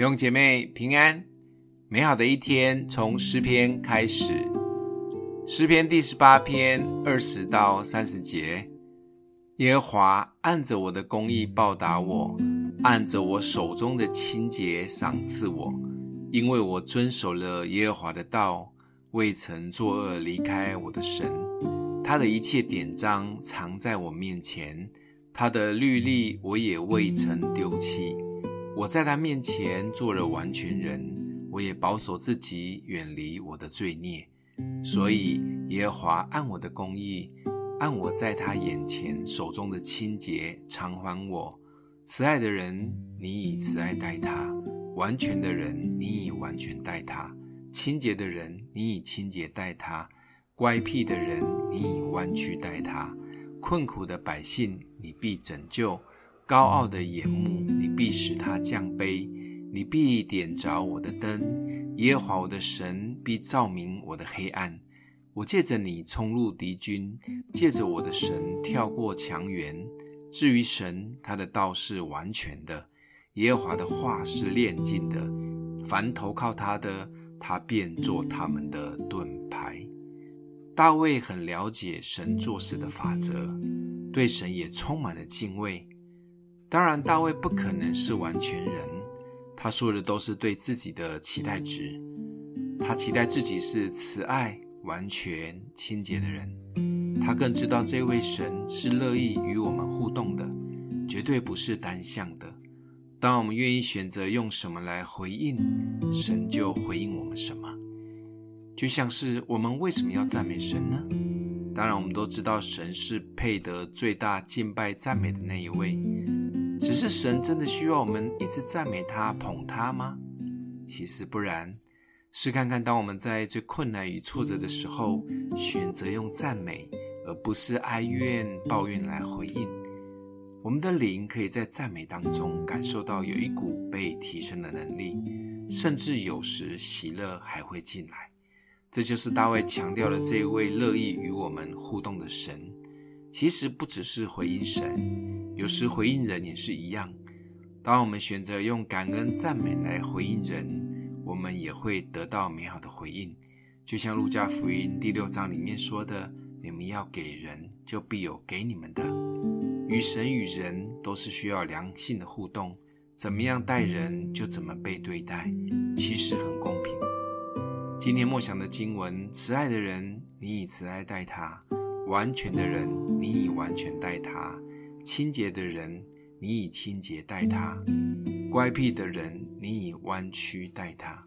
弟兄姐妹平安，美好的一天从诗篇开始。诗篇第十八篇二十到三十节：耶和华按着我的公义报答我，按着我手中的清洁赏赐我，因为我遵守了耶和华的道，未曾作恶离开我的神。他的一切典章藏在我面前，他的律例我也未曾丢弃。我在他面前做了完全人，我也保守自己，远离我的罪孽。所以耶和华按我的公义，按我在他眼前手中的清洁偿还我。慈爱的人，你以慈爱待他；完全的人，你以完全待他；清洁的人，你以清洁待他；乖僻的人，你以弯曲待他；困苦的百姓，你必拯救。高傲的眼目，你必使他降卑；你必点着我的灯，耶和华我的神必照明我的黑暗。我借着你冲入敌军，借着我的神跳过墙垣。至于神，他的道是完全的，耶和华的话是炼净的。凡投靠他的，他便做他们的盾牌。大卫很了解神做事的法则，对神也充满了敬畏。当然，大卫不可能是完全人，他说的都是对自己的期待值。他期待自己是慈爱、完全、清洁的人。他更知道这位神是乐意与我们互动的，绝对不是单向的。当我们愿意选择用什么来回应，神就回应我们什么。就像是我们为什么要赞美神呢？当然，我们都知道神是配得最大敬拜赞美的那一位。是神真的需要我们一直赞美他、捧他吗？其实不然。试看看，当我们在最困难与挫折的时候，选择用赞美而不是哀怨、抱怨来回应，我们的灵可以在赞美当中感受到有一股被提升的能力，甚至有时喜乐还会进来。这就是大卫强调的这一位乐意与我们互动的神。其实不只是回应神。有时回应人也是一样，当我们选择用感恩赞美来回应人，我们也会得到美好的回应。就像路加福音第六章里面说的：“你们要给人，就必有给你们的。”与神与人都是需要良性的互动，怎么样待人就怎么被对待，其实很公平。今天默想的经文：慈爱的人，你以慈爱待他；完全的人，你以完全待他。清洁的人，你以清洁待他；乖僻的人，你以弯曲待他。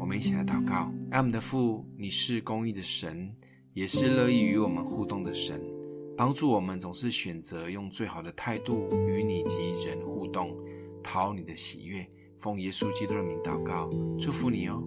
我们一起来祷告：爱我们的父，你是公义的神，也是乐意与我们互动的神，帮助我们总是选择用最好的态度与你及人互动，讨你的喜悦。奉耶稣基督的名祷告，祝福你哦。